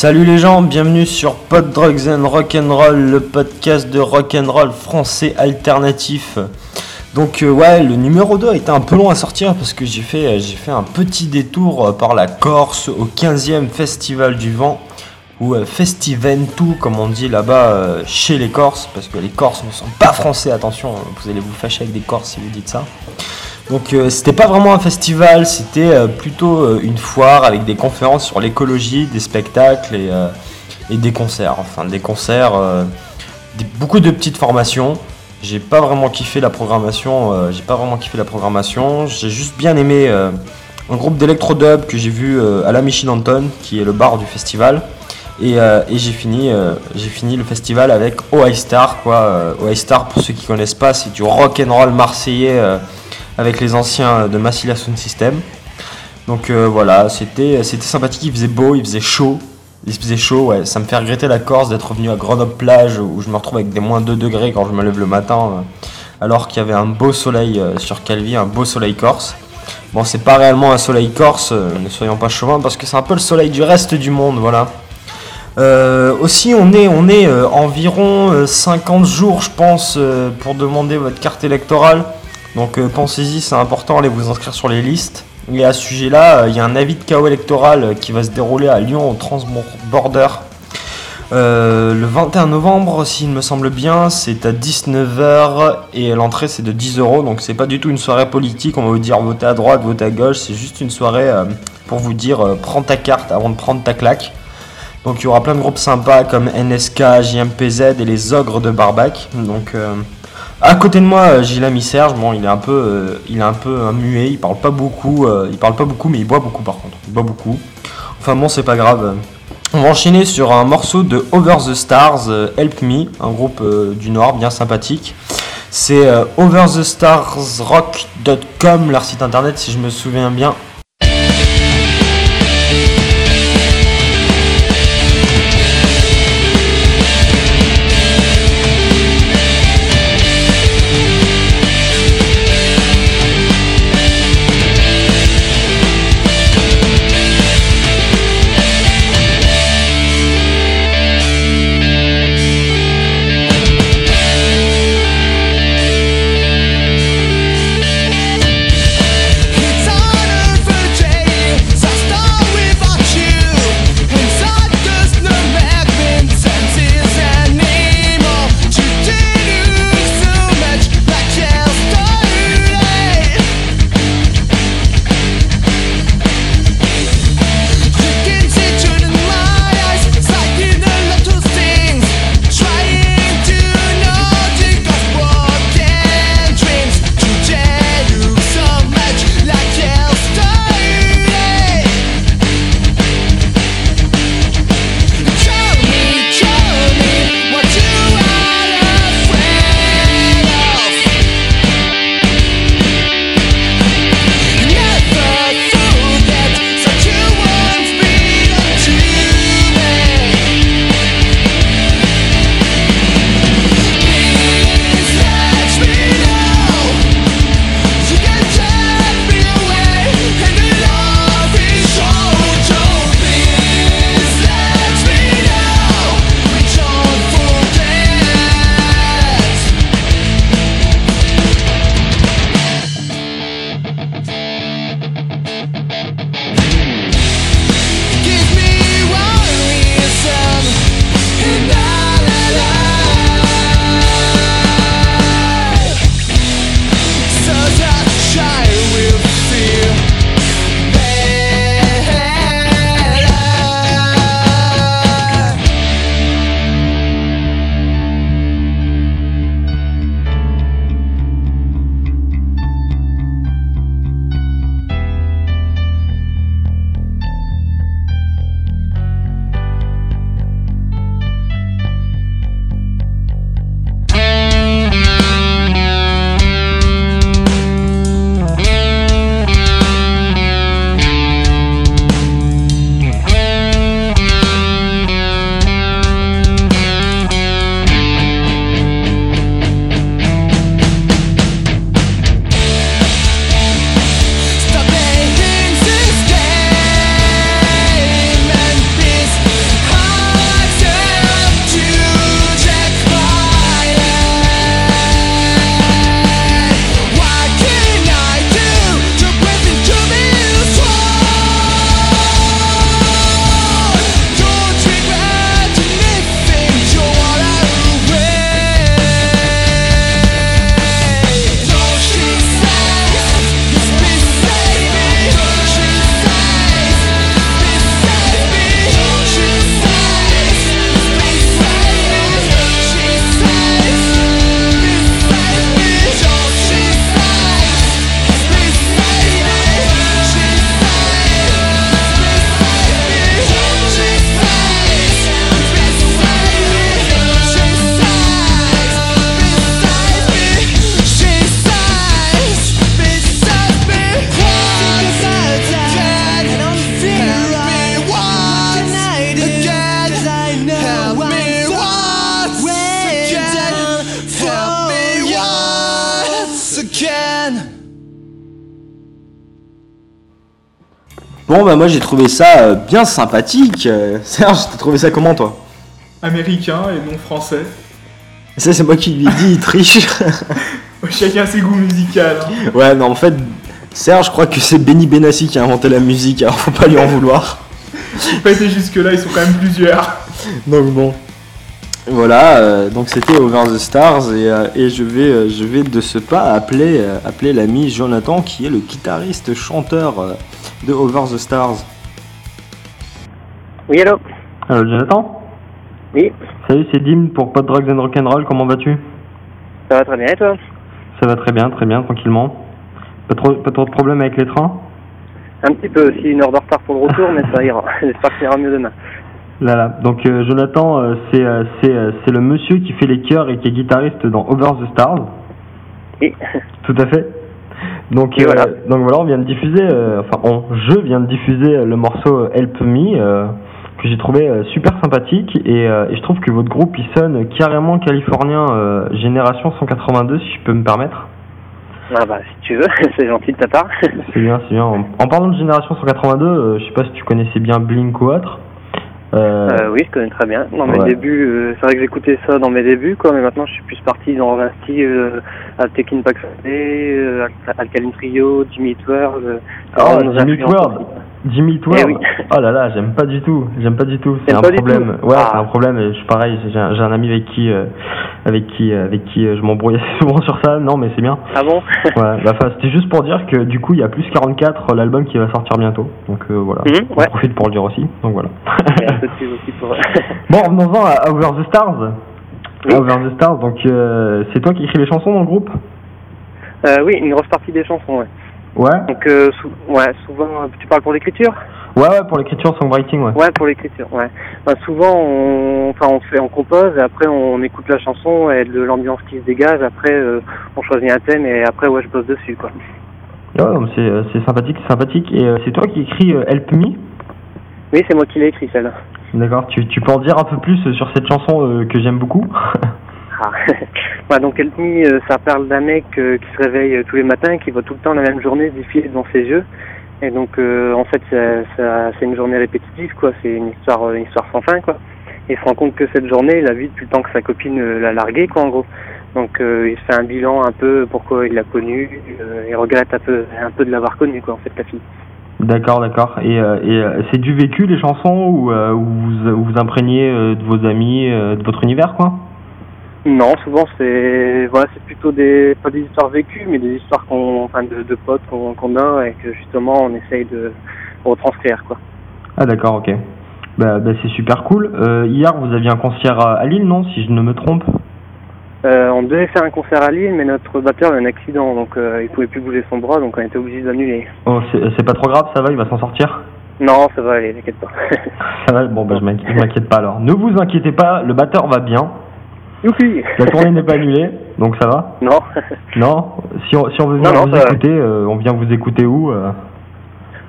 Salut les gens, bienvenue sur Pod Drugs and Rock'n'Roll, le podcast de rock'n'roll français alternatif. Donc euh, ouais, le numéro 2 a été un peu long à sortir parce que j'ai fait, euh, un petit détour euh, par la Corse au 15e Festival du Vent, ou Festiventu comme on dit là-bas chez les Corses, parce que les Corses ne sont pas français, attention, vous allez vous fâcher avec des Corses si vous dites ça. Donc euh, c'était pas vraiment un festival, c'était euh, plutôt euh, une foire avec des conférences sur l'écologie, des spectacles et, des concerts. Enfin des concerts, beaucoup de petites formations. J'ai pas vraiment kiffé la programmation. j'ai pas vraiment kiffé la programmation. J'ai juste bien aimé un groupe d'électro-dub que j'ai vu à la Anton, qui est le bar du festival. Et, j'ai fini, j'ai fini le festival avec OI Star. Quoi. OI Star, pour ceux qui connaissent pas, c'est du rock and roll marseillais avec les anciens de Massilia Sound System. Donc euh, voilà, c'était sympathique, il faisait beau, il faisait chaud. Il faisait chaud, ouais. Ça me fait regretter la Corse d'être revenu à Grenoble plage où je me retrouve avec des moins 2 degrés quand je me lève le matin, euh, alors qu'il y avait un beau soleil euh, sur Calvi, un beau soleil corse. Bon, c'est pas réellement un soleil corse, ne soyons pas chauvins, parce que c'est un peu le soleil du reste du monde, voilà. aussi, on est, on est environ 50 jours, je pense, pour demander votre carte électorale. Donc euh, pensez-y, c'est important, allez vous inscrire sur les listes. Et à ce sujet-là, euh, il y a un avis de chaos électoral euh, qui va se dérouler à Lyon au Transborder le 21 novembre, s'il me semble bien, c'est à 19h et l'entrée c'est de 10 euros. Donc c'est pas du tout une soirée politique, on va vous dire votez à droite, votez à gauche. C'est juste une soirée pour vous dire prends ta carte avant de prendre ta claque. Donc il y aura plein de groupes sympas comme NSK, JMPZ et les ogres de Barbac. Donc à côté de moi, euh, j'ai l'ami Serge. Bon, il est un peu, euh, il est un peu un muet. Il parle pas beaucoup. Euh, il parle pas beaucoup, mais il boit beaucoup par contre. Il boit beaucoup. Enfin bon, c'est pas grave. On va enchaîner sur un morceau de Over the Stars, Help Me, un groupe du Nord bien sympathique. C'est overthestarsrock.com, leur site internet si je me souviens bien. Moi j'ai trouvé ça euh, bien sympathique. Euh, Serge, t'as trouvé ça comment toi? Américain et non français. Ça, c'est moi qui lui ai dit, il triche. Chacun ses goûts musicaux. hein. ouais, non, en fait, Serge, je crois que c'est Benny Benassi qui a inventé la musique, alors faut pas lui en vouloir. J'ai pas été jusque-là, ils sont quand même plusieurs. Donc bon. Voilà, euh, donc c'était Over the Stars et, euh, et je, vais, euh, je vais de ce pas appeler, euh, appeler l'ami Jonathan qui est le guitariste chanteur euh, de Over the Stars. Oui, allô? Alors Jonathan? Oui, Salut, c'est Dim pour Pod Drugs and Rock'n'Roll, comment vas-tu? Ça va très bien et toi? Ça va très bien, très bien, tranquillement. Pas trop, pas trop de problèmes avec les trains? Un petit peu aussi, une heure de retard pour le retour, mais ça ira. J'espère que ça ira mieux demain. Là, là. Donc euh, Jonathan, euh, c'est euh, c'est le monsieur qui fait les chœurs et qui est guitariste dans Over the Stars. Oui, Tout à fait. Donc voilà. donc voilà, on vient de diffuser, enfin on, je viens de diffuser le morceau Help Me que j'ai trouvé super sympathique et, et je trouve que votre groupe il sonne carrément californien génération 182 si je peux me permettre. ah bah si tu veux, c'est gentil de ta part. C'est bien, c'est bien. En, en parlant de génération 182, euh, je sais pas si tu connaissais bien Blink ou autre. Euh, Euh, oui, je connais très bien. Dans mes Ouais. débuts, euh, c'est vrai que j'écoutais ça dans mes débuts, quoi, mais maintenant je suis plus parti dans un style euh, à Tekken Pack euh, Al- Alkaline Trio, Jimmy vraiment nos Jimmy aussi. Jimmy World. Eh oui. Oh là là, j'aime pas du tout. J'aime pas du tout. C'est un problème. Ouais, Ah. c'est un problème. et Je suis pareil. J'ai un, un ami avec qui, euh, avec qui, euh, avec qui euh, je m'embrouille assez souvent sur ça. Non, mais c'est bien. Ah bon Ouais. Bah, c'était juste pour dire que du coup, il y a plus 44 l'album qui va sortir bientôt. Donc euh, voilà. Mhm, On ouais. profite pour le dire aussi. Donc voilà. Pour... bon, revenons-en à, Over the Stars. Oui. Over the Stars. Donc euh, c'est toi qui écris les chansons dans le groupe? Euh, oui, une grosse partie des chansons, ouais. Ouais. Donc, euh, sou- ouais, souvent, euh, tu parles pour l'écriture? Ouais, ouais, pour l'écriture songwriting, ouais. Ouais, pour l'écriture, ouais. Bah, souvent, on, enfin, on fait, on compose, et après, on écoute la chanson et de l'ambiance qui se dégage. Après, euh, on choisit un thème et après, ouais, je bosse dessus, quoi. Ouais, c'est sympathique, c'est sympathique. Et euh, c'est toi qui écris Help Me? Oui, c'est moi qui l'ai écrit, celle-là. D'accord, tu, tu peux en dire un peu plus sur cette chanson que j'aime beaucoup? Donc, Help Me, euh, ça parle d'un mec euh, qui se réveille euh, tous les matins, qui voit tout le temps la même journée défiler devant ses yeux. Et donc, en fait, c'est une journée répétitive, quoi. C'est une histoire, une histoire sans fin, quoi. Et il se rend compte que cette journée, il a vu depuis le temps que sa copine l'a largué, quoi, en gros. Donc, il fait un bilan un peu pourquoi il l'a connue, et regrette un peu, un peu de l'avoir connue, quoi, en fait, la fille. D'accord, d'accord. Et, et c'est du vécu les chansons ou vous vous imprégnez de vos amis, de votre univers quoi? Non, souvent c'est voilà, c'est plutôt des pas des histoires vécues, mais des histoires qu'on, enfin de, de potes qu'on a et que justement on essaye de retranscrire quoi. Ah d'accord, ok. Bah, bah, c'est super cool. Euh, hier vous aviez un concert à Lille, non Si je ne me trompe? Euh, on devait faire un concert à Lille, mais notre batteur a eu un accident, donc euh, il pouvait plus bouger son bras, donc on était obligé d'annuler. Oh, c'est pas trop grave, ça va, il va s'en sortir? Non, ça va aller, t'inquiète pas. Ça va, bon bah je m'inquiète pas alors. Ne vous inquiétez pas, le batteur va bien. Youpi La tournée n'est pas annulée, donc ça va. Non. Non Si on, si on veut venir non, vous écouter, euh, on vient vous écouter où euh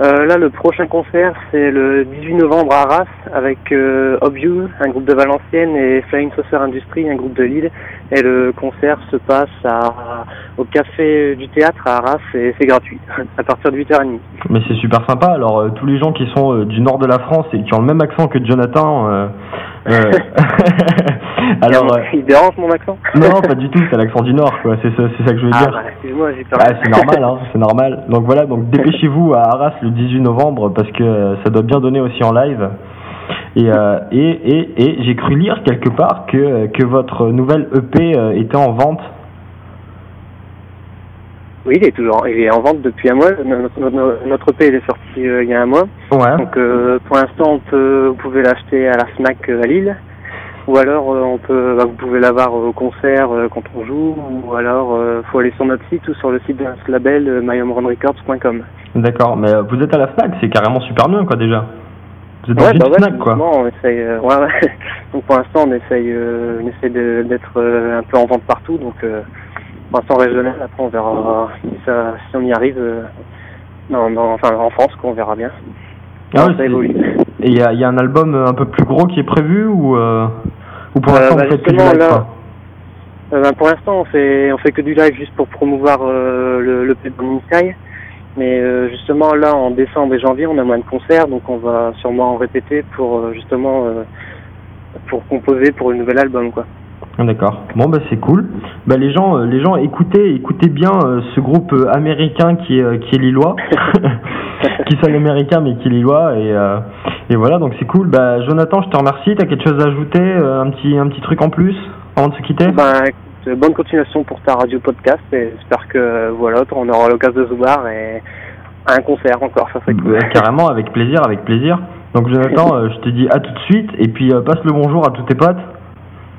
Euh, là, le prochain concert, c'est le 18 novembre à Arras avec Obview, un groupe de Valenciennes, et Flying Saucer Industries, un groupe de Lille. Et le concert se passe à, au café du théâtre à Arras et c'est gratuit, à partir de 8h30. Mais c'est super sympa. Alors tous les gens qui sont du nord de la France et qui ont le même accent que Jonathan. Euh, euh, alors euh, Il dérange mon accent non, pas du tout. C'est l'accent du nord, quoi. C'est ça, c'est ça que je veux Ah, dire. bah, excuse-moi, j'ai peur. Ah, c'est normal, hein, c'est normal. Donc voilà, donc dépêchez-vous à Arras le 18 novembre parce que euh, ça doit bien donner aussi en live. Et, euh, et, et, et j'ai cru lire quelque part que, que votre nouvelle EP euh, était en vente. Oui, il est toujours il est en vente depuis un mois. Notre, notre, notre EP il est sorti euh, il y a un mois. Ouais. Donc euh, pour l'instant, on peut, vous pouvez l'acheter à la Fnac euh, à Lille. Ou alors on peut, bah, vous pouvez l'avoir au concert quand on joue. Ou alors faut aller sur notre site ou sur le site de notre label myhomerunrecords.com. D'accord, mais vous êtes à la Fnac, c'est carrément super bien, quoi, déjà. Vous êtes dans Ouais, une bah ouais, Fnac, quoi. on essaye. ouais. Donc pour l'instant, on essaye, on essaye d'être un peu en vente partout. Donc pour l'instant régional. Après, on verra si, ça, si on y arrive. euh, non, non, enfin en France, qu'on verra bien. Ah ouais, ça évolue. Et il y a, il y a un album euh, un peu plus gros qui est prévu ou, euh, ou pour l'instant bah, vous faites que du live là, quoi Euh, ben, pour l'instant, on fait on fait que du live juste pour promouvoir euh, le, le Sky. Mais justement, là, en décembre et janvier, on a moins de concerts, donc on va sûrement en répéter pour justement pour composer pour le nouvel album, quoi. Ah, D'accord. Bon bah c'est cool. Bah les gens, euh, les gens écoutez, écoutez bien euh, ce groupe euh, américain qui est qui est lillois, qui sonne américain mais qui est lillois et et voilà donc c'est cool. Bah Jonathan, je te remercie. T'as quelque chose à ajouter, un petit un petit truc en plus avant de se quitter? Écoute, bonne continuation pour ta radio podcast et j'espère que voilà, on aura l'occasion de se voir et un concert encore, ça serait cool. Bah, carrément, avec plaisir, avec plaisir. Donc Jonathan, je te dis à tout de suite et puis passe le bonjour à tous tes potes.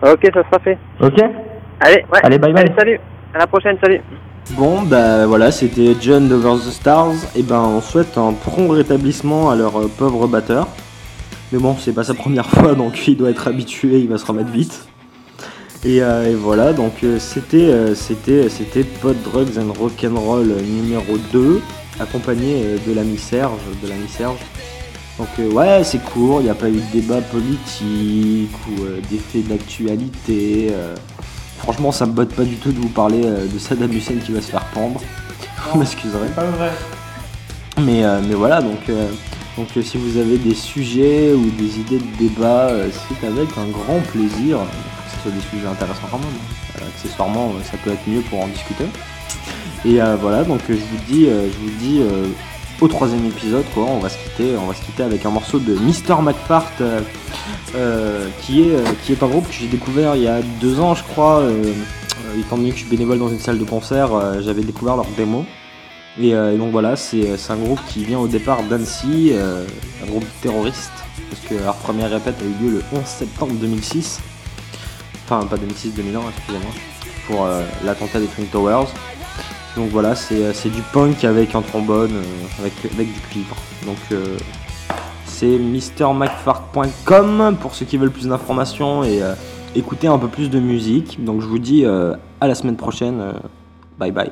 Ok, ça sera fait. Ok Allez, ouais. Allez, bye bye. Allez, salut. À la prochaine, salut. Bon, bah voilà, c'était John d'Over the Stars. Et ben, on souhaite un prompt rétablissement à leur euh, pauvre batteur. Mais bon, c'est pas sa première fois, donc il doit être habitué, il va se remettre vite. Et, euh, et voilà, donc euh, c'était euh, c'était c'était Pod Drugs and Rock'n'Roll numéro 2, accompagné euh, de l'ami Serge, de l'ami Serge. Donc euh, ouais, c'est court, il n'y a pas eu de débat politique ou euh, d'effet d'actualité. euh. Franchement, ça me botte pas du tout de vous parler euh, de Saddam Hussein qui va se faire pendre. Vous m'excuserez. Pas vrai. Mais, mais voilà, donc, donc si vous avez des sujets ou des idées de débat, c'est avec un grand plaisir. que ce soit des sujets intéressants quand même. Accessoirement, ça peut être mieux pour en discuter. Et voilà, donc je vous dis, je vous dis euh, au troisième épisode, quoi, on va se quitter, on va se quitter avec un morceau de Mr. McFart, euh, euh, qui est, euh, qui est un groupe que j'ai découvert il y a deux ans, je crois. étant donné que je suis bénévole dans une salle de concert, j'avais découvert leur démo. Et, et donc voilà, c'est un groupe qui vient au départ d'Annecy, un groupe terroriste, parce que leur première répète a eu lieu le 11 septembre 2006. Enfin, pas 2006, 2001, excusez-moi, pour l'attentat des Twin Towers. Donc voilà, c'est euh, c'est du punk avec un trombone, euh, avec, du cuivre. Donc euh, c'est mrmcfart.com pour ceux qui veulent plus d'informations et écouter un peu plus de musique. Donc je vous dis à la semaine prochaine. bye bye.